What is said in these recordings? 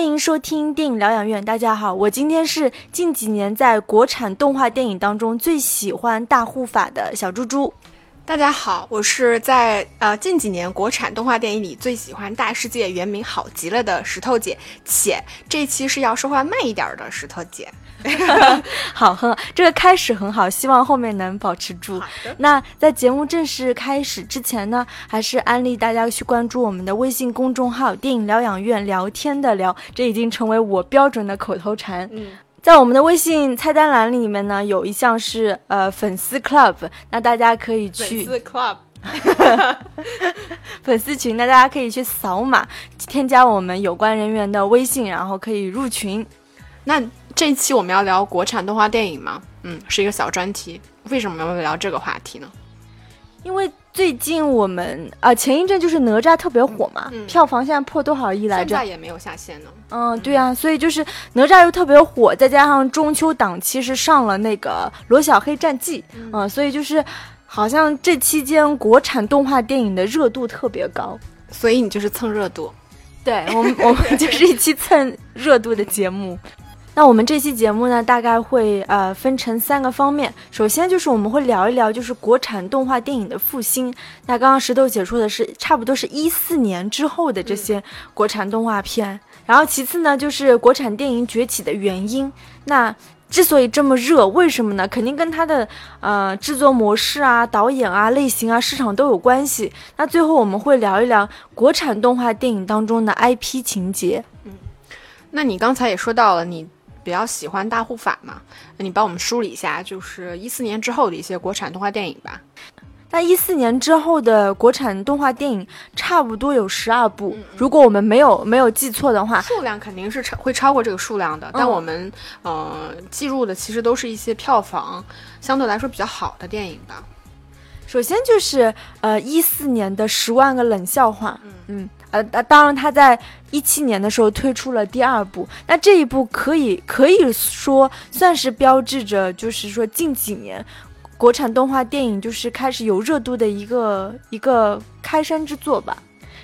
欢迎收听电影疗养院。大家好，我今天是近几年在国产动画电影当中最喜欢大护法的小猪猪。大家好，我是在呃近几年国产动画电影里最喜欢《大世界》原名好极了的石头姐，且这期是要说话慢一点的石头姐。好，很好，这个开始很好，希望后面能保持住。那在节目正式开始之前呢，还是安利大家去关注我们的微信公众号“电影疗养院”，聊天的聊，这已经成为我标准的口头禅。嗯，在我们的微信菜单栏里面呢，有一项是呃粉丝 club，那大家可以去粉丝 club，粉丝群，那大家可以去扫码添加我们有关人员的微信，然后可以入群。那这一期我们要聊国产动画电影吗？嗯，是一个小专题。为什么要聊这个话题呢？因为最近我们啊、前一阵就是哪吒特别火嘛，嗯票房现在破多少亿来着现在？也没有下线呢。嗯，对啊，所以就是哪吒又特别火，再加上中秋档期是上了那个《罗小黑战记》，嗯、所以就是好像这期间国产动画电影的热度特别高。所以你就是蹭热度。对我们，我们就是一期蹭热度的节目。那我们这期节目呢，大概会呃分成三个方面。首先就是我们会聊一聊，就是国产动画电影的复兴。那刚刚石头姐说的是，差不多是一四年之后的这些国产动画片。然后其次呢，就是国产电影崛起的原因。那之所以这么热，为什么呢？肯定跟它的呃制作模式啊、导演啊、类型啊、市场都有关系。那最后我们会聊一聊国产动画电影当中的 IP 情节。嗯那你刚才也说到了，你比较喜欢大护法嘛？那你帮我们梳理一下，就是一四年之后的一些国产动画电影吧。那一四年之后的国产动画电影差不多有十二部，如果我们没有没有记错的话，数量肯定是超会超过这个数量的，但我们呃记录的其实都是一些票房相对来说比较好的电影吧。首先就是呃一四年的《十万个冷笑话》，嗯呃当当然他在一七年的时候推出了第二部，那这一部可以可以说算是标志着就是说近几年。国产动画电影就是开始有热度的一个一个开山之作吧，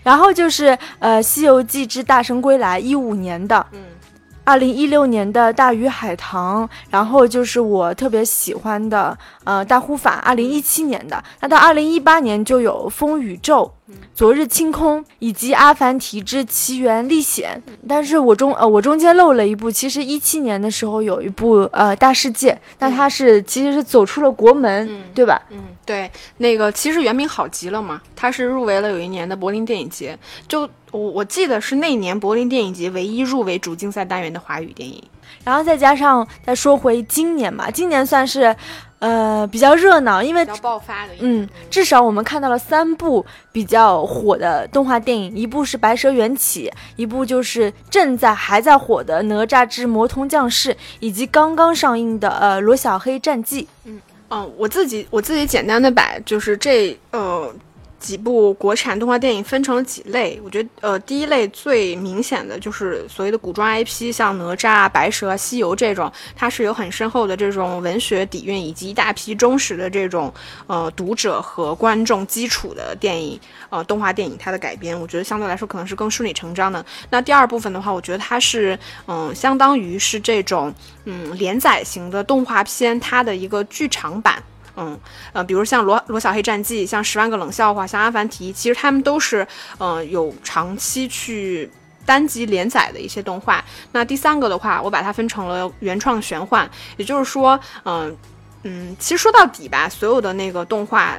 然后就是呃《西游记之大圣归来》一五年的，嗯，二零一六年的《大鱼海棠》，然后就是我特别喜欢的呃《大护法》，二零一七年的。那到二零一八年就有《风宇宙》昨日清空》以及《阿凡提之奇缘历险》。但是我中呃我中间漏了一部，其实一七年的时候有一部呃《大世界》，那它是其实是走出了国门，嗯对吧？嗯，对，那个其实原名好极了嘛，它是入围了有一年的柏林电影节，就我我记得是那年柏林电影节唯一入围主竞赛单元的华语电影。然后再加上再说回今年吧，今年算是呃比较热闹，因为比较爆发的嗯，至少我们看到了三部比较火的动画电影，一部是《白蛇缘起》，一部就是正在还在火的《哪吒之魔童降世》，以及刚刚上映的呃《罗小黑战记》。嗯，我自己我自己简单的把就是这呃几部国产动画电影分成了几类。我觉得呃第一类最明显的就是所谓的古装 IP，像哪吒、白蛇、西游这种，它是有很深厚的这种文学底蕴，以及一大批忠实的这种呃读者和观众基础的电影呃动画电影它的改编，我觉得相对来说可能是更顺理成章的。那第二部分的话，我觉得它是嗯相当于是这种嗯连载型的动画片，它的一个剧场版。嗯，呃，比如像罗罗小黑战记，像十万个冷笑话，像阿凡提，其实他们都是，呃，有长期去单集连载的一些动画。那第三个的话，我把它分成了原创玄幻，也就是说，嗯、嗯，其实说到底吧，所有的那个动画，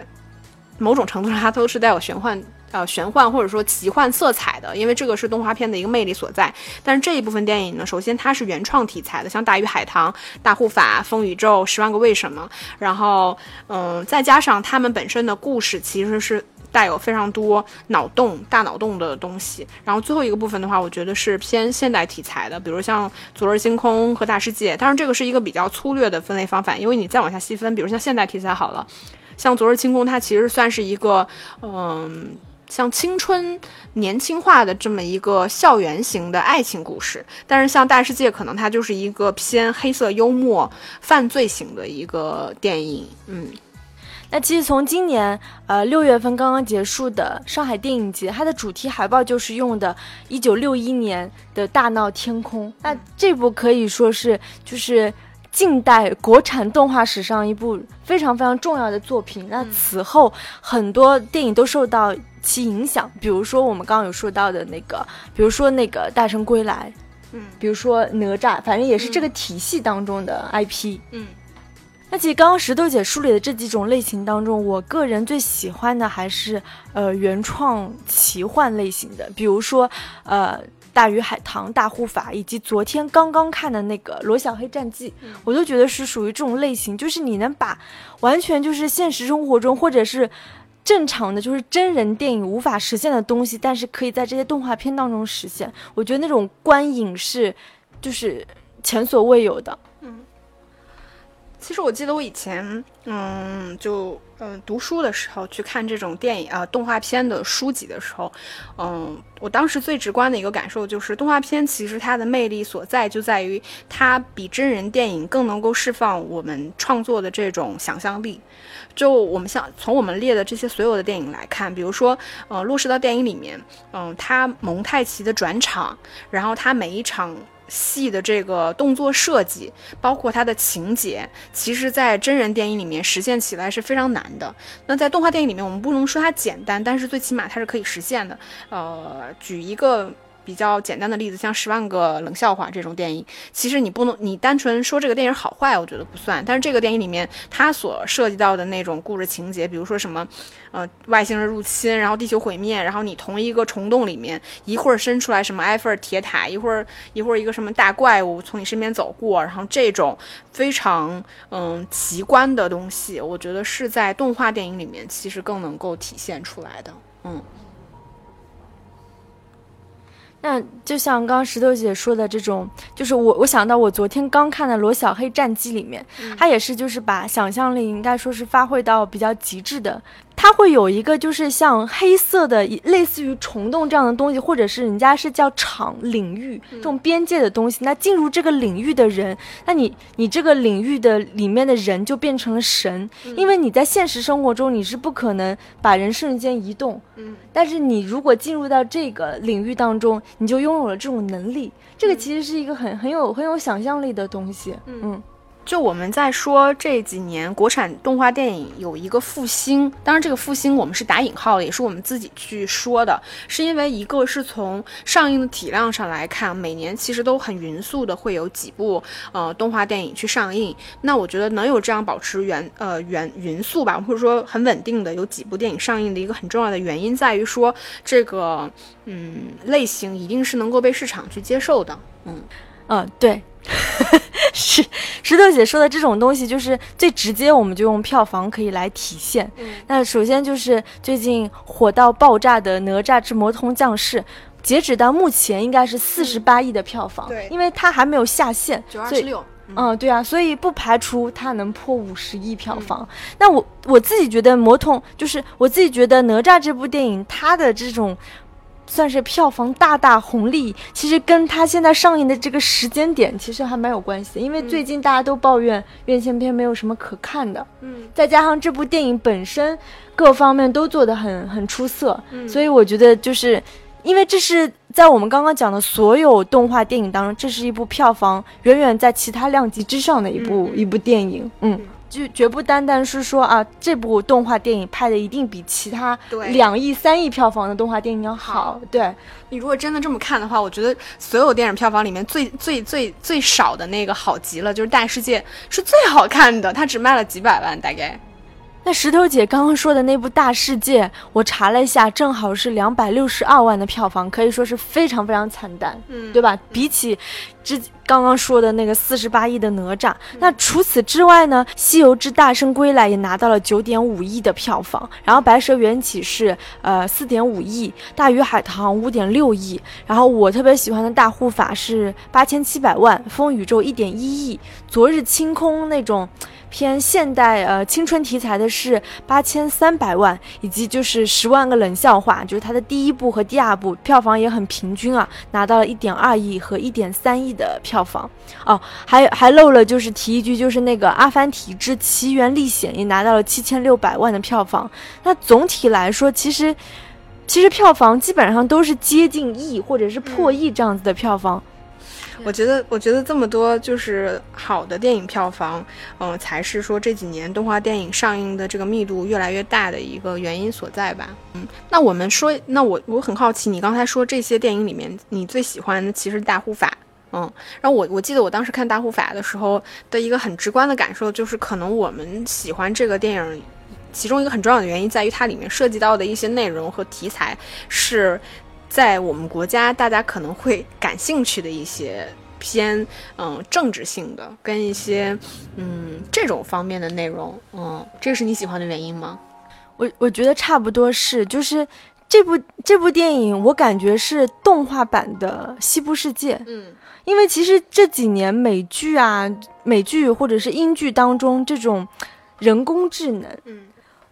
某种程度上它都是带有玄幻。呃，玄幻或者说奇幻色彩的，因为这个是动画片的一个魅力所在。但是这一部分电影呢，首先它是原创题材的，像《大鱼海棠》《大护法》《风宇宙》《十万个为什么》，然后嗯，再加上他们本身的故事其实是带有非常多脑洞、大脑洞的东西。然后最后一个部分的话，我觉得是偏现代题材的，比如像《昨日星空》和《大世界》。当然，这个是一个比较粗略的分类方法，因为你再往下细分，比如像现代题材好了，像《昨日星空》，它其实算是一个嗯。像青春年轻化的这么一个校园型的爱情故事，但是像大世界可能它就是一个偏黑色幽默、犯罪型的一个电影，嗯。那其实从今年呃六月份刚刚结束的上海电影节，它的主题海报就是用的1961年的大闹天空。那这部可以说是就是近代国产动画史上一部非常非常重要的作品。那此后很多电影都受到其影响，比如说我们刚刚有说到的那个，比如说那个《大圣归来》，嗯，比如说哪吒，反正也是这个体系当中的 IP。嗯。那其实刚刚石头姐梳理的这几种类型当中，我个人最喜欢的还是呃原创奇幻类型的，比如说呃《大鱼海棠》《大护法》，以及昨天刚刚看的那个《罗小黑战记》，我都觉得是属于这种类型，就是你能把完全就是现实生活中或者是正常的就是真人电影无法实现的东西，但是可以在这些动画片当中实现，我觉得那种观影是就是前所未有的。其实我记得我以前，嗯，就嗯读书的时候去看这种电影啊动画片的书籍的时候，嗯，我当时最直观的一个感受就是，动画片其实它的魅力所在就在于它比真人电影更能够释放我们创作的这种想象力。就我们像从我们列的这些所有的电影来看，比如说，呃，落实到电影里面，嗯，它蒙太奇的转场，然后它每一场。戏的这个动作设计，包括它的情节，其实，在真人电影里面实现起来是非常难的。那在动画电影里面，我们不能说它简单，但是最起码它是可以实现的。呃，举一个。比较简单的例子，像《十万个冷笑话》这种电影，其实你不能，你单纯说这个电影好坏，我觉得不算。但是这个电影里面，它所涉及到的那种故事情节，比如说什么，呃，外星人入侵，然后地球毁灭，然后你同一个虫洞里面，一会儿伸出来什么埃菲尔铁塔，一会儿一会儿一个什么大怪物从你身边走过，然后这种非常嗯奇观的东西，我觉得是在动画电影里面其实更能够体现出来的，嗯。那就像刚刚石头姐说的这种，就是我我想到我昨天刚看的《罗小黑战记》里面，他也是就是把想象力应该说是发挥到比较极致的。它会有一个就是像黑色的类似于虫洞这样的东西，或者是人家是叫场领域这种边界的东西。那进入这个领域的人，那你你这个领域的里面的人就变成了神，因为你在现实生活中你是不可能把人瞬间移动。嗯，但是你如果进入到这个领域当中，你就拥有了这种能力。这个其实是一个很很有很有想象力的东西。嗯。就我们在说这几年国产动画电影有一个复兴，当然这个复兴我们是打引号的，也是我们自己去说的，是因为一个是从上映的体量上来看，每年其实都很匀速的会有几部呃动画电影去上映。那我觉得能有这样保持原呃原匀速吧，或者说很稳定的有几部电影上映的一个很重要的原因在于说这个嗯类型一定是能够被市场去接受的。嗯嗯，对。石 石头姐说的这种东西，就是最直接，我们就用票房可以来体现。那首先就是最近火到爆炸的《哪吒之魔童降世》，截止到目前应该是四十八亿的票房，对，因为它还没有下线，九二十六。嗯，对啊，所以不排除它能破五十亿票房。那我我自己觉得魔童，就是我自己觉得哪吒这部电影，它的这种。算是票房大大红利，其实跟它现在上映的这个时间点其实还蛮有关系的，因为最近大家都抱怨院线片没有什么可看的，嗯，再加上这部电影本身各方面都做得很很出色，所以我觉得就是因为这是在我们刚刚讲的所有动画电影当中，这是一部票房远远在其他量级之上的一部一部电影，嗯。就绝不单单是说啊，这部动画电影拍的一定比其他两亿、三亿票房的动画电影要好。对你如果真的这么看的话，我觉得所有电影票房里面最最最最少的那个好极了，就是《大世界》是最好看的，它只卖了几百万，大概。那石头姐刚刚说的那部《大世界》，我查了一下，正好是两百六十二万的票房，可以说是非常非常惨淡，嗯，对吧？比起之刚刚说的那个四十八亿的哪吒，那除此之外呢，《西游之大圣归来》也拿到了九点五亿的票房，然后《白蛇缘起》是呃四点五亿，《大鱼海棠》五点六亿，然后我特别喜欢的大护法是八千七百万，《风宇宙》一点一亿，《昨日清空》那种。偏现代呃青春题材的是八千三百万，以及就是十万个冷笑话，就是它的第一部和第二部票房也很平均啊，拿到了一点二亿和一点三亿的票房哦，还还漏了就是提一句，就是那个《阿凡提之奇缘历险》也拿到了七千六百万的票房。那总体来说，其实其实票房基本上都是接近亿或者是破亿这样子的票房。我觉得，我觉得这么多就是好的电影票房，嗯，才是说这几年动画电影上映的这个密度越来越大的一个原因所在吧。嗯，那我们说，那我我很好奇，你刚才说这些电影里面，你最喜欢的其实《大护法》。嗯，然后我我记得我当时看《大护法》的时候的一个很直观的感受，就是可能我们喜欢这个电影，其中一个很重要的原因在于它里面涉及到的一些内容和题材是。在我们国家，大家可能会感兴趣的一些偏嗯政治性的，跟一些嗯这种方面的内容，嗯，这个是你喜欢的原因吗？我我觉得差不多是，就是这部这部电影，我感觉是动画版的《西部世界》。嗯，因为其实这几年美剧啊、美剧或者是英剧当中，这种人工智能，嗯。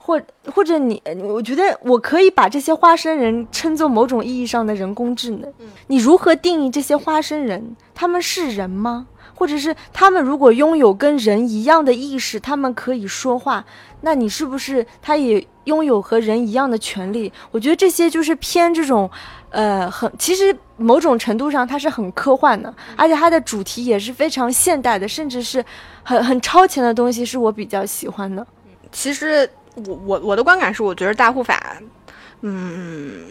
或或者你，我觉得我可以把这些花生人称作某种意义上的人工智能。你如何定义这些花生人？他们是人吗？或者是他们如果拥有跟人一样的意识，他们可以说话，那你是不是他也拥有和人一样的权利？我觉得这些就是偏这种，呃，很其实某种程度上它是很科幻的，而且它的主题也是非常现代的，甚至是很很超前的东西，是我比较喜欢的。其实。我我我的观感是，我觉得大护法，嗯，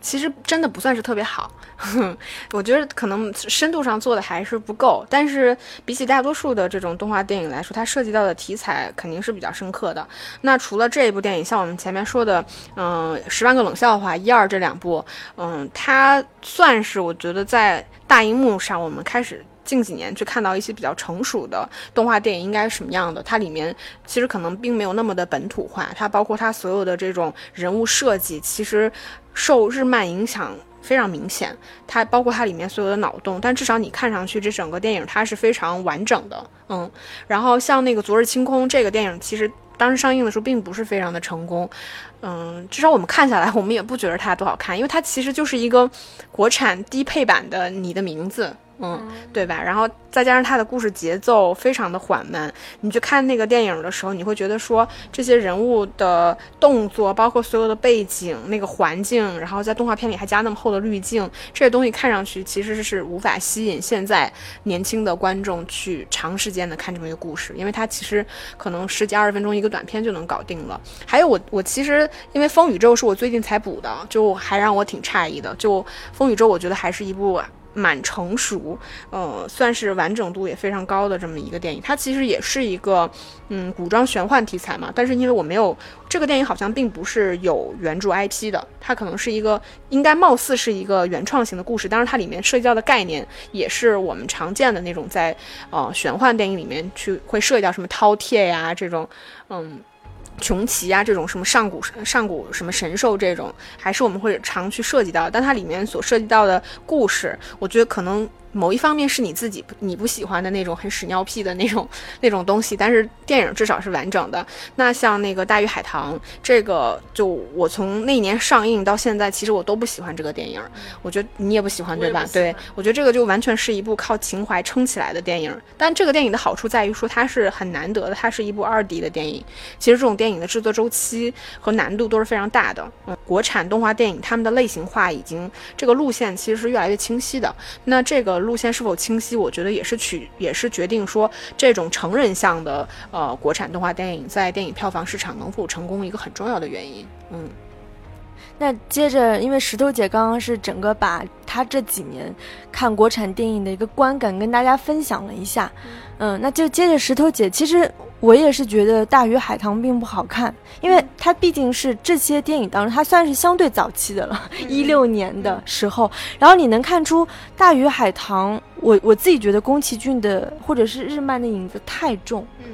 其实真的不算是特别好。我觉得可能深度上做的还是不够。但是比起大多数的这种动画电影来说，它涉及到的题材肯定是比较深刻的。那除了这一部电影，像我们前面说的，嗯，《十万个冷笑话》一二这两部，嗯，它算是我觉得在大荧幕上我们开始。近几年去看到一些比较成熟的动画电影应该是什么样的？它里面其实可能并没有那么的本土化，它包括它所有的这种人物设计，其实受日漫影响非常明显。它包括它里面所有的脑洞，但至少你看上去这整个电影它是非常完整的。嗯，然后像那个《昨日清空》这个电影，其实当时上映的时候并不是非常的成功。嗯，至少我们看下来，我们也不觉得它多好看，因为它其实就是一个国产低配版的《你的名字》。嗯，对吧？然后再加上它的故事节奏非常的缓慢，你去看那个电影的时候，你会觉得说这些人物的动作，包括所有的背景、那个环境，然后在动画片里还加那么厚的滤镜，这些东西看上去其实是无法吸引现在年轻的观众去长时间的看这么一个故事，因为它其实可能十几二十分钟一个短片就能搞定了。还有我我其实因为《风宇宙》是我最近才补的，就还让我挺诧异的。就《风宇宙》，我觉得还是一部。蛮成熟，呃，算是完整度也非常高的这么一个电影。它其实也是一个，嗯，古装玄幻题材嘛。但是因为我没有这个电影，好像并不是有原著 IP 的，它可能是一个，应该貌似是一个原创型的故事。当然，它里面涉及到的概念也是我们常见的那种在呃玄幻电影里面去会涉及到什么饕餮呀这种，嗯。穷奇啊，这种什么上古上古什么神兽这种，还是我们会常去涉及到，但它里面所涉及到的故事，我觉得可能。某一方面是你自己你不喜欢的那种很屎尿屁的那种 那种东西，但是电影至少是完整的。那像那个《大鱼海棠》，这个就我从那年上映到现在，其实我都不喜欢这个电影。我觉得你也不喜欢对吧？对我觉得这个就完全是一部靠情怀撑起来的电影。但这个电影的好处在于说它是很难得的，它是一部二 D 的电影。其实这种电影的制作周期和难度都是非常大的。嗯，国产动画电影他们的类型化已经这个路线其实是越来越清晰的。那这个。路线是否清晰？我觉得也是取，也是决定说这种成人向的呃国产动画电影在电影票房市场能否成功一个很重要的原因。嗯，那接着，因为石头姐刚刚是整个把她这几年看国产电影的一个观感跟大家分享了一下，嗯，那就接着石头姐，其实。我也是觉得《大鱼海棠》并不好看，因为它毕竟是这些电影当中，它算是相对早期的了，一六年的时候。然后你能看出《大鱼海棠》，我我自己觉得宫崎骏的或者是日漫的影子太重，嗯，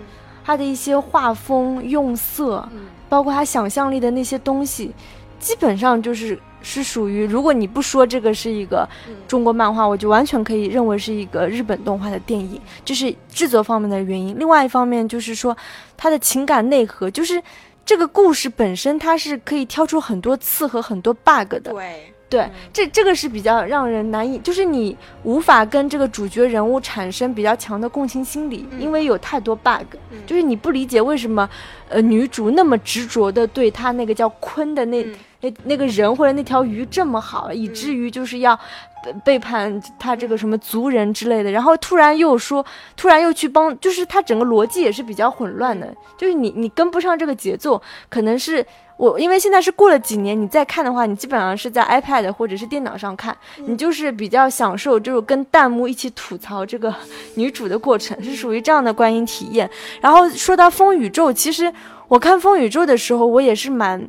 他的一些画风用色，包括他想象力的那些东西，基本上就是。是属于，如果你不说这个是一个中国漫画，我就完全可以认为是一个日本动画的电影，这是制作方面的原因。另外一方面就是说，它的情感内核，就是这个故事本身它是可以挑出很多刺和很多 bug 的。对。对，这这个是比较让人难以，就是你无法跟这个主角人物产生比较强的共情心理，因为有太多 bug，就是你不理解为什么，呃，女主那么执着的对她那个叫坤的那那那个人或者那条鱼这么好，以至于就是要背叛他这个什么族人之类的，然后突然又说，突然又去帮，就是他整个逻辑也是比较混乱的，就是你你跟不上这个节奏，可能是。我因为现在是过了几年，你再看的话，你基本上是在 iPad 或者是电脑上看，你就是比较享受，就是跟弹幕一起吐槽这个女主的过程，是属于这样的观影体验。然后说到风宇宙，其实我看风宇宙的时候，我也是蛮，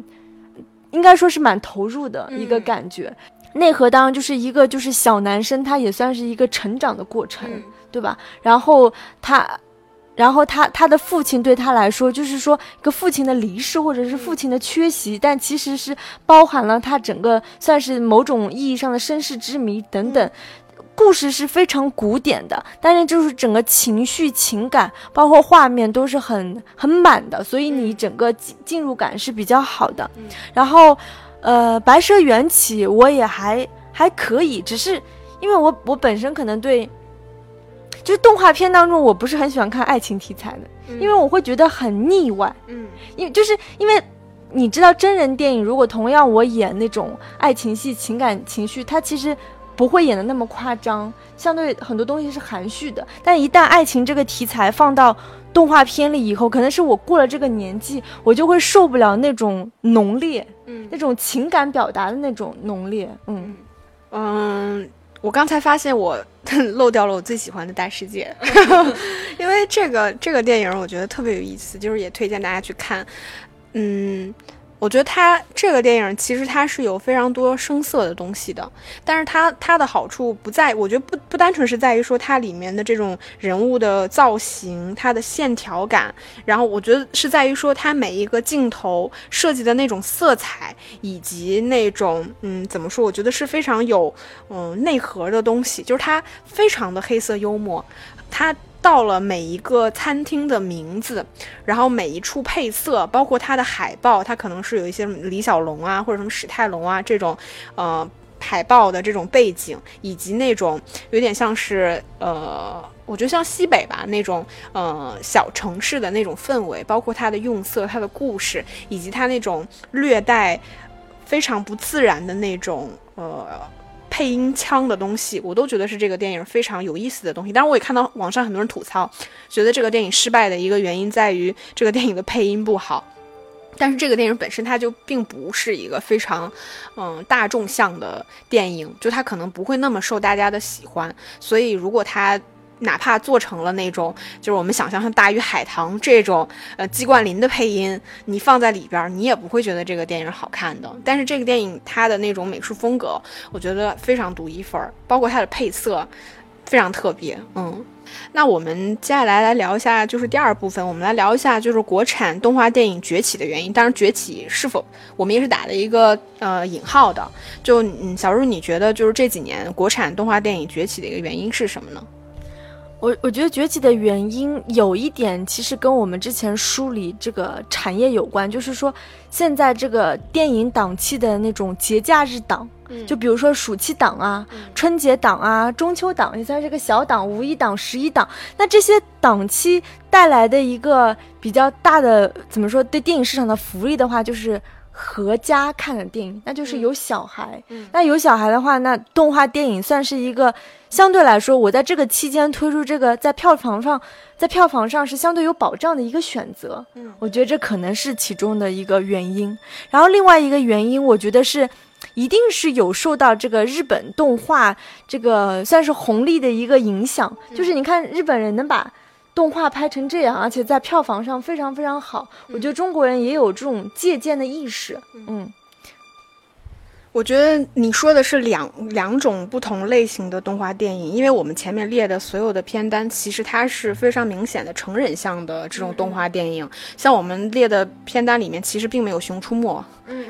应该说是蛮投入的一个感觉。内核当然就是一个就是小男生，他也算是一个成长的过程，对吧？然后他。然后他他的父亲对他来说，就是说一个父亲的离世或者是父亲的缺席，但其实是包含了他整个算是某种意义上的身世之谜等等。故事是非常古典的，但是就是整个情绪情感包括画面都是很很满的，所以你整个进进入感是比较好的。然后，呃，白蛇缘起我也还还可以，只是因为我我本身可能对。就是动画片当中，我不是很喜欢看爱情题材的，因为我会觉得很腻歪。嗯，因为就是因为你知道，真人电影如果同样我演那种爱情戏、情感情绪，它其实不会演的那么夸张，相对很多东西是含蓄的。但一旦爱情这个题材放到动画片里以后，可能是我过了这个年纪，我就会受不了那种浓烈，嗯，那种情感表达的那种浓烈。嗯嗯。我刚才发现我漏掉了我最喜欢的大世界，因为这个这个电影我觉得特别有意思，就是也推荐大家去看，嗯。我觉得它这个电影其实它是有非常多声色的东西的，但是它它的好处不在，我觉得不不单纯是在于说它里面的这种人物的造型、它的线条感，然后我觉得是在于说它每一个镜头设计的那种色彩，以及那种嗯怎么说，我觉得是非常有嗯内核的东西，就是它非常的黑色幽默，它。到了每一个餐厅的名字，然后每一处配色，包括它的海报，它可能是有一些李小龙啊，或者什么史泰龙啊这种，呃，海报的这种背景，以及那种有点像是呃，我觉得像西北吧那种，呃，小城市的那种氛围，包括它的用色、它的故事，以及它那种略带非常不自然的那种，呃。配音腔的东西，我都觉得是这个电影非常有意思的东西。但是，我也看到网上很多人吐槽，觉得这个电影失败的一个原因在于这个电影的配音不好。但是这个电影本身它就并不是一个非常，嗯，大众向的电影，就它可能不会那么受大家的喜欢。所以如果它哪怕做成了那种，就是我们想象像《大鱼海棠》这种，呃，季冠霖的配音，你放在里边，你也不会觉得这个电影好看的。但是这个电影它的那种美术风格，我觉得非常独一份儿，包括它的配色，非常特别。嗯，那我们接下来来聊一下，就是第二部分，我们来聊一下就是国产动画电影崛起的原因。当然，崛起是否我们也是打了一个呃引号的。就嗯，小茹，你觉得就是这几年国产动画电影崛起的一个原因是什么呢？我我觉得崛起的原因有一点，其实跟我们之前梳理这个产业有关，就是说现在这个电影档期的那种节假日档，就比如说暑期档啊、春节档啊、中秋档，也算是个小档，五一档、十一档，那这些档期带来的一个比较大的，怎么说对电影市场的福利的话，就是。合家看的电影，那就是有小孩。那有小孩的话，那动画电影算是一个相对来说，我在这个期间推出这个，在票房上，在票房上是相对有保障的一个选择。嗯，我觉得这可能是其中的一个原因。然后另外一个原因，我觉得是，一定是有受到这个日本动画这个算是红利的一个影响。就是你看日本人能把。动画拍成这样，而且在票房上非常非常好，我觉得中国人也有这种借鉴的意识。嗯，我觉得你说的是两两种不同类型的动画电影，因为我们前面列的所有的片单，其实它是非常明显的成人向的这种动画电影。像我们列的片单里面，其实并没有《熊出没》、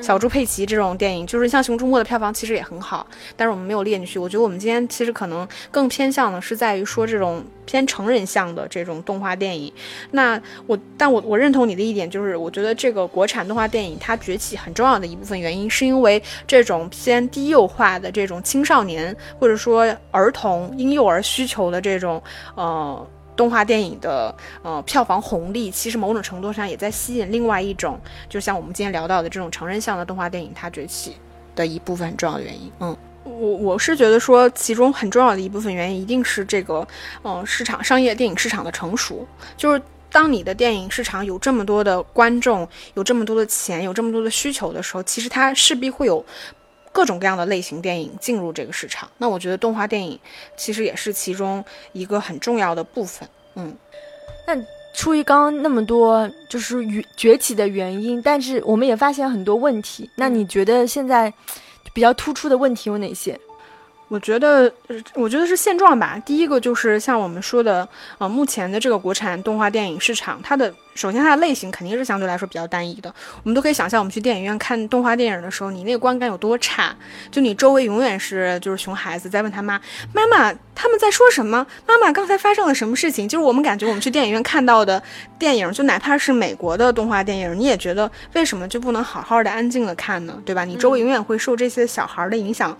小猪佩奇这种电影，就是像《熊出没》的票房其实也很好，但是我们没有列进去。我觉得我们今天其实可能更偏向的是在于说这种。偏成人向的这种动画电影。那我，但我我认同你的一点，就是我觉得这个国产动画电影它崛起很重要的一部分原因，是因为这种偏低幼化的这种青少年或者说儿童婴幼儿需求的这种呃。动画电影的呃票房红利，其实某种程度上也在吸引另外一种，就像我们今天聊到的这种成人向的动画电影，它崛起的一部分很重要的原因。嗯，我我是觉得说，其中很重要的一部分原因，一定是这个嗯市场商业电影市场的成熟。就是当你的电影市场有这么多的观众，有这么多的钱，有这么多的需求的时候，其实它势必会有。各种各样的类型电影进入这个市场，那我觉得动画电影其实也是其中一个很重要的部分。嗯，那出于刚刚那么多就是崛起的原因，但是我们也发现很多问题。那你觉得现在比较突出的问题有哪些？我觉得，我觉得是现状吧。第一个就是像我们说的，呃，目前的这个国产动画电影市场，它的首先它的类型肯定是相对来说比较单一的。我们都可以想象，我们去电影院看动画电影的时候，你那个观感有多差，就你周围永远是就是熊孩子在问他妈妈妈他们在说什么，妈妈刚才发生了什么事情。就是我们感觉我们去电影院看到的电影，就哪怕是美国的动画电影，你也觉得为什么就不能好好的安静的看呢？对吧？你周围永远会受这些小孩的影响。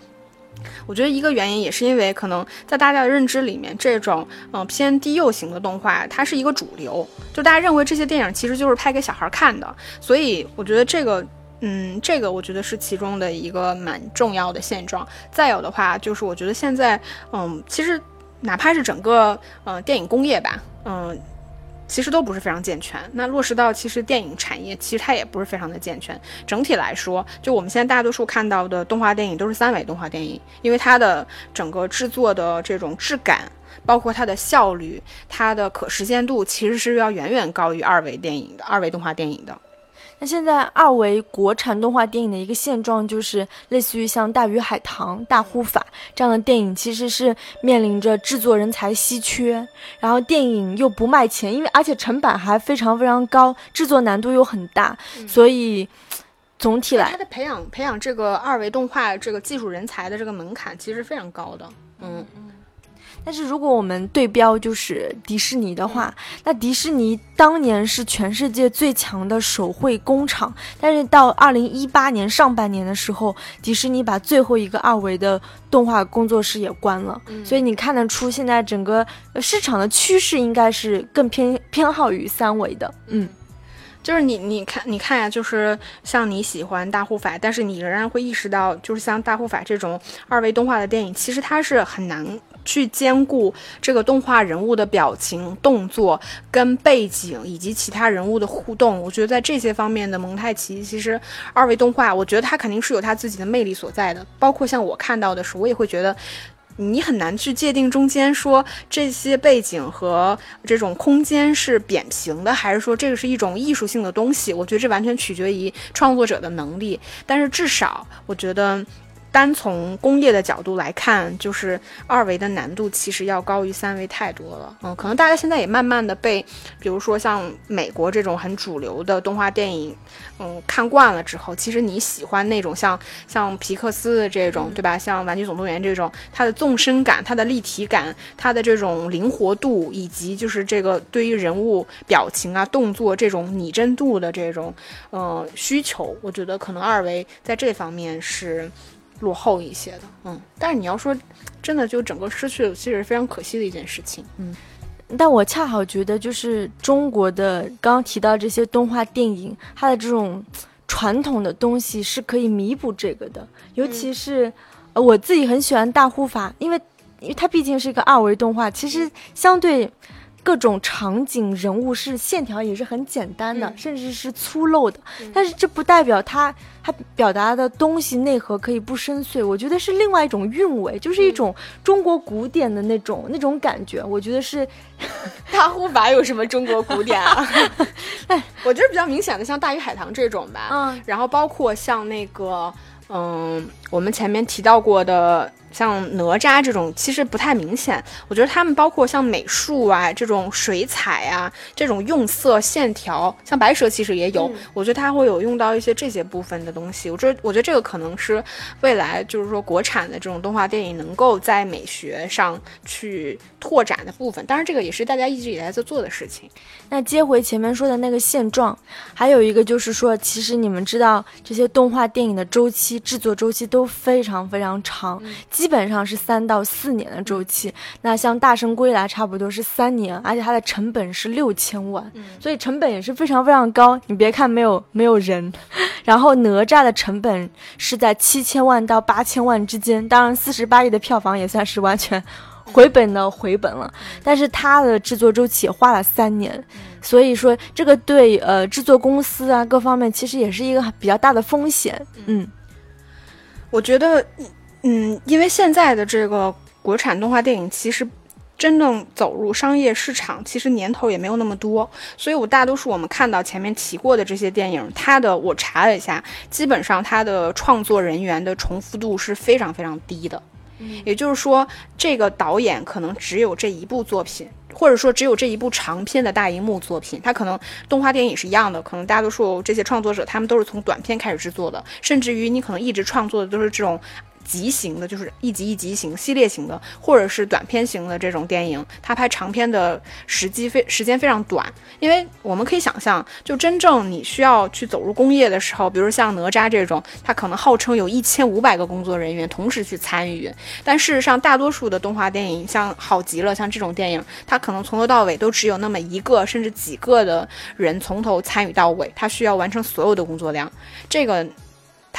我觉得一个原因也是因为可能在大家的认知里面，这种嗯偏低幼型的动画，它是一个主流，就大家认为这些电影其实就是拍给小孩看的，所以我觉得这个嗯这个我觉得是其中的一个蛮重要的现状。再有的话就是我觉得现在嗯其实哪怕是整个嗯电影工业吧，嗯。其实都不是非常健全。那落实到其实电影产业，其实它也不是非常的健全。整体来说，就我们现在大多数看到的动画电影都是三维动画电影，因为它的整个制作的这种质感，包括它的效率、它的可实现度，其实是要远远高于二维电影的二维动画电影的。那现在二维国产动画电影的一个现状，就是类似于像《大鱼海棠》《大护法》这样的电影，其实是面临着制作人才稀缺，然后电影又不卖钱，因为而且成本还非常非常高，制作难度又很大，所以 总体来，它的培养培养这个二维动画这个技术人才的这个门槛其实非常高的，嗯。但是如果我们对标就是迪士尼的话，那迪士尼当年是全世界最强的手绘工厂，但是到二零一八年上半年的时候，迪士尼把最后一个二维的动画工作室也关了，所以你看得出现在整个市场的趋势应该是更偏偏好于三维的，嗯，就是你你看你看呀，就是像你喜欢大护法，但是你仍然会意识到，就是像大护法这种二维动画的电影，其实它是很难。去兼顾这个动画人物的表情、动作跟背景以及其他人物的互动，我觉得在这些方面的蒙太奇，其实二维动画，我觉得它肯定是有它自己的魅力所在的。包括像我看到的时候，我也会觉得你很难去界定中间说这些背景和这种空间是扁平的，还是说这个是一种艺术性的东西。我觉得这完全取决于创作者的能力，但是至少我觉得。单从工业的角度来看，就是二维的难度其实要高于三维太多了。嗯，可能大家现在也慢慢的被，比如说像美国这种很主流的动画电影，嗯，看惯了之后，其实你喜欢那种像像皮克斯的这种，对吧？像玩具总动员这种，它的纵深感、它的立体感、它的这种灵活度，以及就是这个对于人物表情啊、动作这种拟真度的这种，呃，需求，我觉得可能二维在这方面是。落后一些的，嗯，但是你要说真的，就整个失去了，其实是非常可惜的一件事情，嗯。但我恰好觉得，就是中国的刚刚提到这些动画电影，它的这种传统的东西是可以弥补这个的。尤其是我自己很喜欢大护法，因为因为它毕竟是一个二维动画，其实相对。各种场景人物是线条也是很简单的，甚至是粗陋的，但是这不代表它它表达的东西内核可以不深邃。我觉得是另外一种韵味，就是一种中国古典的那种那种感觉。我觉得是 大护法有什么中国古典啊？哎，我觉得比较明显的像大鱼海棠这种吧，嗯，然后包括像那个嗯，我们前面提到过的。像哪吒这种其实不太明显。我觉得他们包括像美术啊这种水彩啊这种用色线条，像白蛇其实也有。我觉得它会有用到一些这些部分的东西。我觉得我觉得这个可能是未来就是说国产的这种动画电影能够在美学上去拓展的部分。当然，这个也是大家一直以来在做的事情。那接回前面说的那个现状，还有一个就是说，其实你们知道这些动画电影的周期、制作周期都非常非常长，基本上是三到四年的周期。那像《大圣归来》差不多是三年，而且它的成本是六千万，所以成本也是非常非常高。你别看没有没有人，然后哪吒的成本是在七千万到八千万之间，当然四十八亿的票房也算是完全。回本的回本了，但是它的制作周期也花了三年，所以说这个对呃制作公司啊各方面其实也是一个比较大的风险。嗯，我觉得，嗯，因为现在的这个国产动画电影其实真正走入商业市场，其实年头也没有那么多，所以我大多数我们看到前面提过的这些电影，它的我查了一下，基本上它的创作人员的重复度是非常非常低的。也就是说，这个导演可能只有这一部作品，或者说只有这一部长篇的大荧幕作品。他可能动画电影也是一样的，可能大多数这些创作者他们都是从短片开始制作的，甚至于你可能一直创作的都是这种。集型的，就是一集一集型、系列型的，或者是短片型的这种电影，它拍长片的时机非时间非常短。因为我们可以想象，就真正你需要去走入工业的时候，比如像哪吒这种，它可能号称有一千五百个工作人员同时去参与，但事实上，大多数的动画电影，像好极了，像这种电影，它可能从头到尾都只有那么一个甚至几个的人从头参与到尾，它需要完成所有的工作量，这个。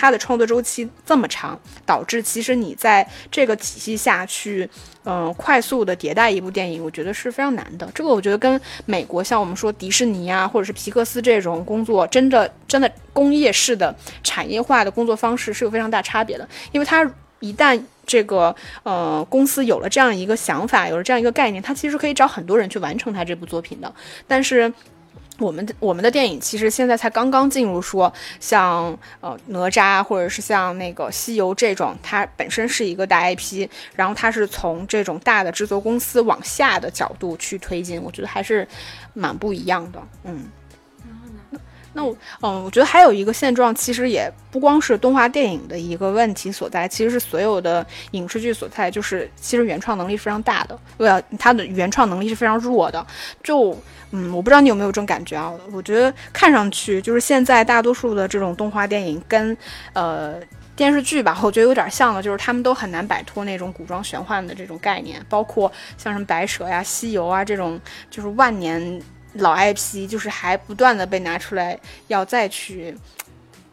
它的创作周期这么长，导致其实你在这个体系下去，嗯，快速的迭代一部电影，我觉得是非常难的。这个我觉得跟美国像我们说迪士尼啊，或者是皮克斯这种工作，真的真的工业式的产业化的工作方式是有非常大差别的。因为它一旦这个呃公司有了这样一个想法，有了这样一个概念，它其实可以找很多人去完成它这部作品的。但是。我们的我们的电影其实现在才刚刚进入，说像呃哪吒或者是像那个西游这种，它本身是一个大 IP，然后它是从这种大的制作公司往下的角度去推进，我觉得还是蛮不一样的，嗯。那我嗯，我觉得还有一个现状，其实也不光是动画电影的一个问题所在，其实是所有的影视剧所在，就是其实原创能力非常大的，呃，它的原创能力是非常弱的。就嗯，我不知道你有没有这种感觉啊？我觉得看上去就是现在大多数的这种动画电影跟呃电视剧吧，我觉得有点像的，就是他们都很难摆脱那种古装玄幻的这种概念，包括像什么白蛇呀、西游啊这种，就是万年。老 IP 就是还不断的被拿出来要再去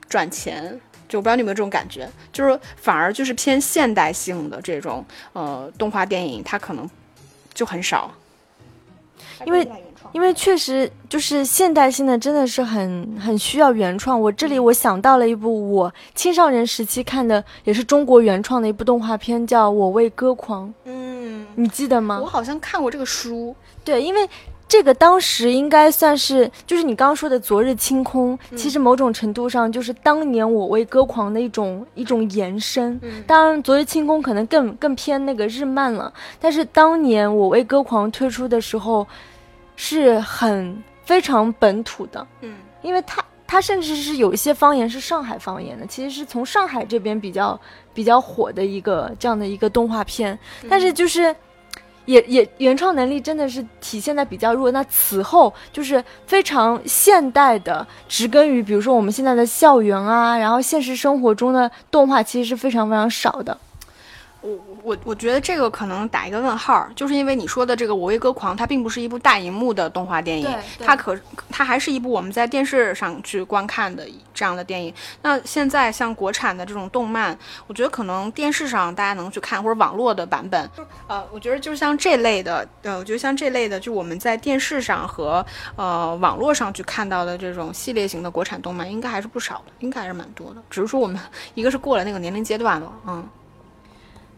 赚钱，就我不知道你有没有这种感觉，就是反而就是偏现代性的这种呃动画电影，它可能就很少，因为因为确实就是现代性的真的是很很需要原创。我这里我想到了一部我青少年时期看的也是中国原创的一部动画片，叫《我为歌狂》。嗯，你记得吗？我好像看过这个书。对，因为。这个当时应该算是，就是你刚刚说的《昨日清空》，其实某种程度上就是当年我为歌狂的一种一种延伸。当然，《昨日清空》可能更更偏那个日漫了，但是当年我为歌狂推出的时候，是很非常本土的。嗯，因为它它甚至是有一些方言是上海方言的，其实是从上海这边比较比较火的一个这样的一个动画片，但是就是。也也原创能力真的是体现在比较弱。那此后就是非常现代的，植根于比如说我们现在的校园啊，然后现实生活中的动画其实是非常非常少的。我我我觉得这个可能打一个问号，就是因为你说的这个《我为歌狂》，它并不是一部大荧幕的动画电影，它可它还是一部我们在电视上去观看的这样的电影。那现在像国产的这种动漫，我觉得可能电视上大家能去看，或者网络的版本，呃，我觉得就是像这类的，呃，我觉得像这类的，就我们在电视上和呃网络上去看到的这种系列型的国产动漫，应该还是不少的，应该还是蛮多的。只是说我们一个是过了那个年龄阶段了，嗯。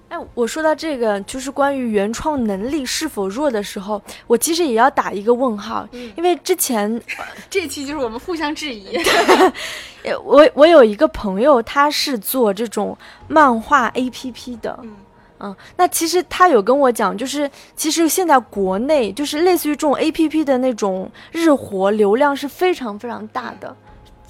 哎，我说到这个，就是关于原创能力是否弱的时候，我其实也要打一个问号，因为之前 这期就是我们互相质疑。我我有一个朋友，他是做这种漫画 APP 的，嗯，那其实他有跟我讲，就是其实现在国内就是类似于这种 A P P 的那种日活流量是非常非常大的。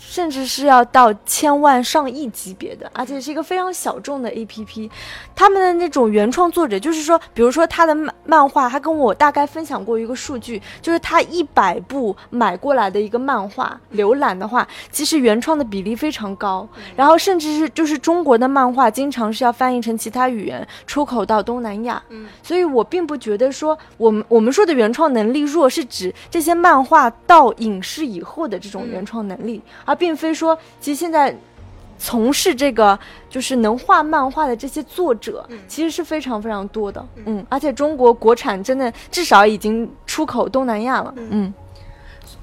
甚至是要到千万上亿级别的，而且是一个非常小众的 A P P。他们的那种原创作者，就是说，比如说他的漫漫画，他跟我大概分享过一个数据，就是他一百部买过来的一个漫画浏览的话，其实原创的比例非常高。然后甚至是就是中国的漫画，经常是要翻译成其他语言出口到东南亚。嗯，所以我并不觉得说我们我们说的原创能力弱，是指这些漫画到影视以后的这种原创能力，而。并非说，其实现在从事这个就是能画漫画的这些作者，其实是非常非常多的。嗯，而且中国国产真的至少已经出口东南亚了。嗯，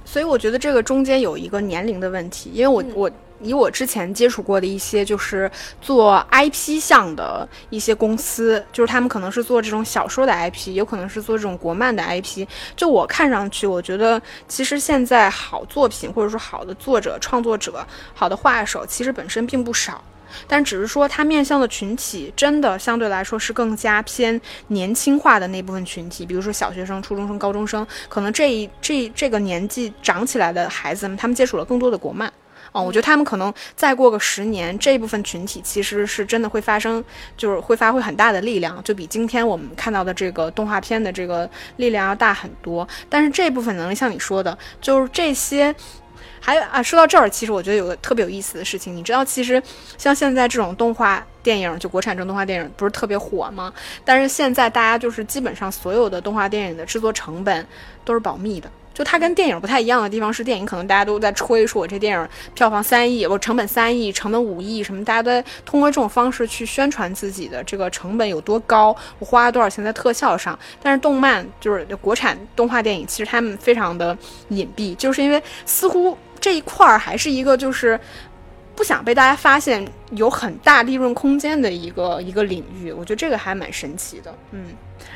所以我觉得这个中间有一个年龄的问题，因为我我。以我之前接触过的一些，就是做 IP 项的一些公司，就是他们可能是做这种小说的 IP，有可能是做这种国漫的 IP。就我看上去，我觉得其实现在好作品或者说好的作者、创作者、好的画手，其实本身并不少，但只是说他面向的群体真的相对来说是更加偏年轻化的那部分群体，比如说小学生、初中生、高中生，可能这一这这个年纪长起来的孩子们，他们接触了更多的国漫。哦，我觉得他们可能再过个十年，这部分群体其实是真的会发生，就是会发挥很大的力量，就比今天我们看到的这个动画片的这个力量要大很多。但是这部分能力，像你说的，就是这些，还有啊，说到这儿，其实我觉得有个特别有意思的事情，你知道，其实像现在这种动画电影，就国产这种动画电影不是特别火吗？但是现在大家就是基本上所有的动画电影的制作成本都是保密的。就它跟电影不太一样的地方是，电影可能大家都在吹说，我这电影票房三亿，我成本三亿，成本五亿什么，大家都在通过这种方式去宣传自己的这个成本有多高，我花了多少钱在特效上。但是动漫就是国产动画电影，其实他们非常的隐蔽，就是因为似乎这一块儿还是一个就是不想被大家发现有很大利润空间的一个一个领域。我觉得这个还蛮神奇的，嗯。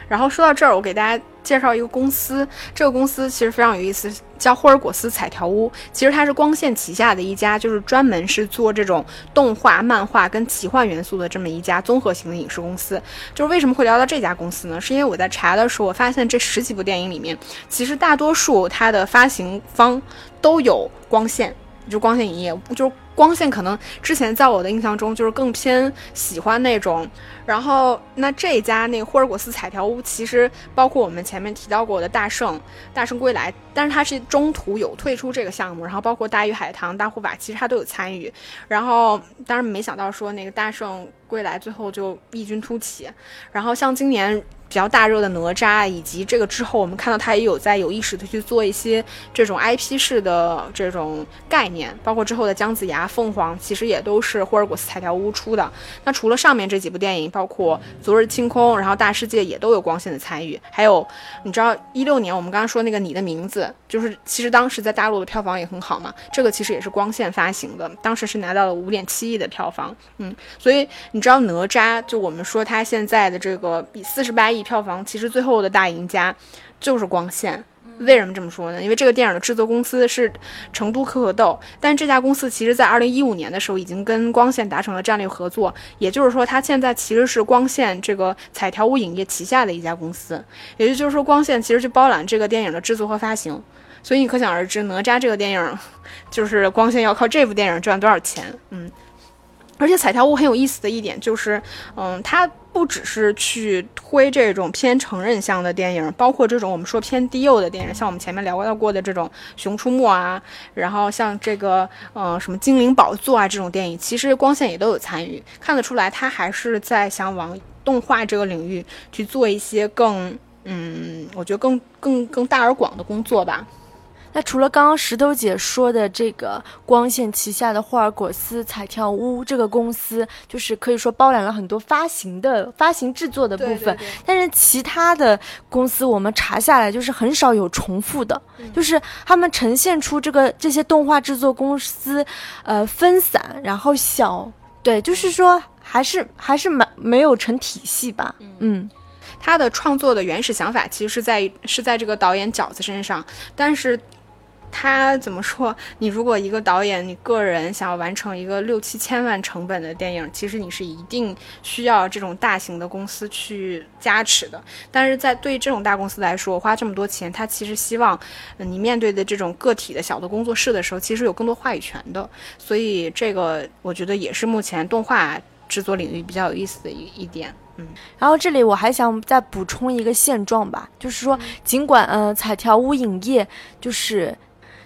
然后说到这儿，我给大家介绍一个公司。这个公司其实非常有意思，叫霍尔果斯彩条屋。其实它是光线旗下的一家，就是专门是做这种动画、漫画跟奇幻元素的这么一家综合型的影视公司。就是为什么会聊到这家公司呢？是因为我在查的时候，我发现这十几部电影里面，其实大多数它的发行方都有光线，就光线影业，就。光线可能之前在我的印象中就是更偏喜欢那种，然后那这家那个霍尔果斯彩条屋其实包括我们前面提到过的大圣大圣归来，但是它是中途有退出这个项目，然后包括大鱼海棠大护法其实它都有参与，然后当然没想到说那个大圣归来最后就异军突起，然后像今年。比较大热的哪吒，以及这个之后，我们看到他也有在有意识的去做一些这种 IP 式的这种概念，包括之后的姜子牙、凤凰，其实也都是霍尔果斯彩条屋出的。那除了上面这几部电影，包括昨日清空，然后大世界也都有光线的参与。还有，你知道一六年我们刚刚说那个你的名字，就是其实当时在大陆的票房也很好嘛，这个其实也是光线发行的，当时是拿到了五点七亿的票房。嗯，所以你知道哪吒，就我们说他现在的这个比四十八亿。票房其实最后的大赢家就是光线，为什么这么说呢？因为这个电影的制作公司是成都可可豆，但这家公司其实在二零一五年的时候已经跟光线达成了战略合作，也就是说它现在其实是光线这个彩条屋影业旗下的一家公司，也就是说光线其实就包揽这个电影的制作和发行，所以你可想而知哪吒这个电影 就是光线要靠这部电影赚多少钱，嗯。而且彩条屋很有意思的一点就是，嗯，它不只是去推这种偏成人向的电影，包括这种我们说偏低幼的电影，像我们前面聊到过的这种《熊出没》啊，然后像这个，嗯，什么《精灵宝座》啊这种电影，其实光线也都有参与，看得出来他还是在想往动画这个领域去做一些更，嗯，我觉得更更更大而广的工作吧。那除了刚刚石头姐说的这个光线旗下的霍尔果斯彩跳屋这个公司，就是可以说包揽了很多发行的发行制作的部分。但是其他的公司我们查下来，就是很少有重复的，就是他们呈现出这个这些动画制作公司，呃，分散然后小，对，就是说还是还是蛮没有成体系吧。嗯，他的创作的原始想法其实是在是在这个导演饺子身上，但是。他怎么说？你如果一个导演，你个人想要完成一个六七千万成本的电影，其实你是一定需要这种大型的公司去加持的。但是在对这种大公司来说，花这么多钱，他其实希望你面对的这种个体的小的工作室的时候，其实有更多话语权的。所以这个我觉得也是目前动画制作领域比较有意思的一一点。嗯，然后这里我还想再补充一个现状吧，就是说，尽管呃彩条屋影业就是。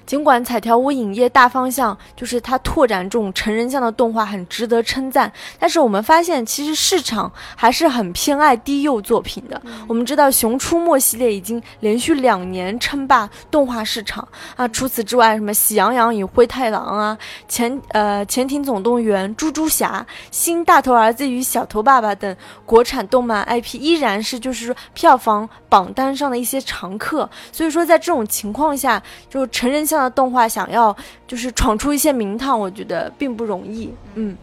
尽管彩条屋影业大方向就是它拓展这种成人向的动画很值得称赞，但是我们发现其实市场还是很偏爱低幼作品的。我们知道《熊出没》系列已经连续两年称霸动画市场啊，除此之外，什么《喜羊羊与灰太狼》啊，潜呃潜艇总动员、猪猪侠、新大头儿子与小头爸爸等国产动漫 IP 依然是就是说票房榜单上的一些常客。所以说在这种情况下，就成人。像的动画想要就是闯出一些名堂，我觉得并不容易。嗯，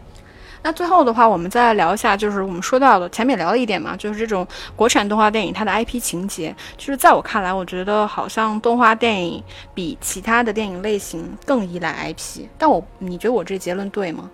那最后的话，我们再来聊一下，就是我们说到的前面聊了一点嘛，就是这种国产动画电影它的 IP 情节。就是在我看来，我觉得好像动画电影比其他的电影类型更依赖 IP。但我你觉得我这结论对吗？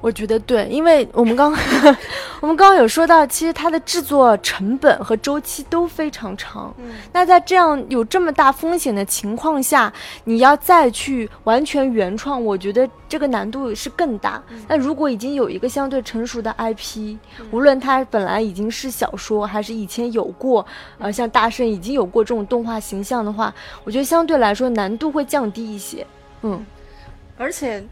我觉得对，因为我们刚 我们刚刚有说到，其实它的制作成本和周期都非常长。嗯，那在这样有这么大风险的情况下，你要再去完全原创，我觉得这个难度是更大。那如果已经有一个相对成熟的 IP，无论它本来已经是小说，还是以前有过，呃，像大圣已经有过这种动画形象的话，我觉得相对来说难度会降低一些。嗯，而且。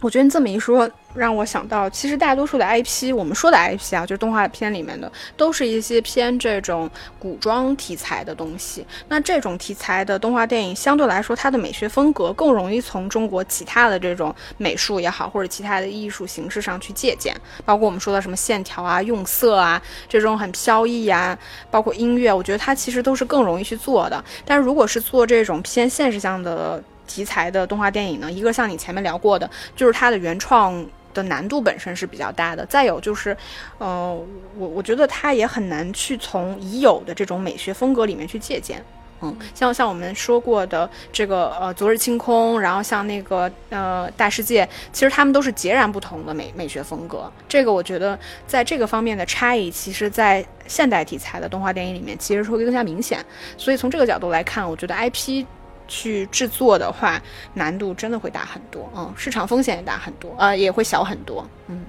我觉得你这么一说，让我想到，其实大多数的 IP，我们说的 IP 啊，就是动画片里面的，都是一些偏这种古装题材的东西。那这种题材的动画电影，相对来说，它的美学风格更容易从中国其他的这种美术也好，或者其他的艺术形式上去借鉴。包括我们说的什么线条啊、用色啊，这种很飘逸啊，包括音乐，我觉得它其实都是更容易去做的。但如果是做这种偏现实向的，题材的动画电影呢，一个像你前面聊过的，就是它的原创的难度本身是比较大的。再有就是，呃，我我觉得它也很难去从已有的这种美学风格里面去借鉴。嗯，像像我们说过的这个呃昨日清空，然后像那个呃大世界，其实他们都是截然不同的美美学风格。这个我觉得在这个方面的差异，其实在现代题材的动画电影里面其实会更加明显。所以从这个角度来看，我觉得 IP。去制作的话，难度真的会大很多，嗯，市场风险也大很多，呃，也会小很多，嗯。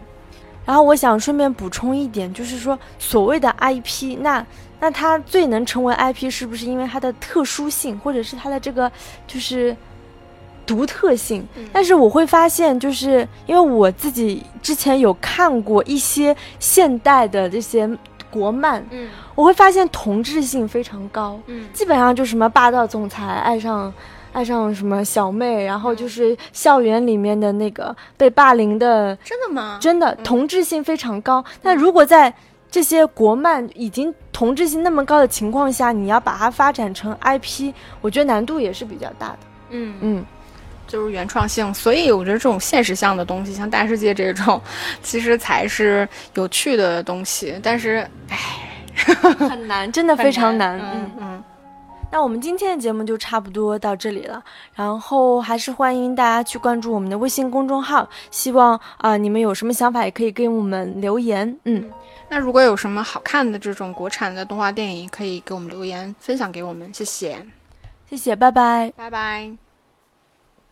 然后我想顺便补充一点，就是说所谓的 IP，那那它最能成为 IP，是不是因为它的特殊性，或者是它的这个就是独特性？但是我会发现，就是因为我自己之前有看过一些现代的这些。国漫，嗯，我会发现同质性非常高，嗯，基本上就什么霸道总裁爱上，爱上什么小妹，然后就是校园里面的那个被霸凌的，真的吗？真的，同质性非常高。那如果在这些国漫已经同质性那么高的情况下，你要把它发展成 IP，我觉得难度也是比较大的。嗯嗯。就是原创性，所以我觉得这种现实向的东西，像大世界这种，其实才是有趣的东西。但是，唉，很难，真的非常难。嗯嗯。那我们今天的节目就差不多到这里了，然后还是欢迎大家去关注我们的微信公众号。希望啊，你们有什么想法也可以给我们留言。嗯，那如果有什么好看的这种国产的动画电影，可以给我们留言分享给我们。谢谢，谢谢，拜拜，拜拜。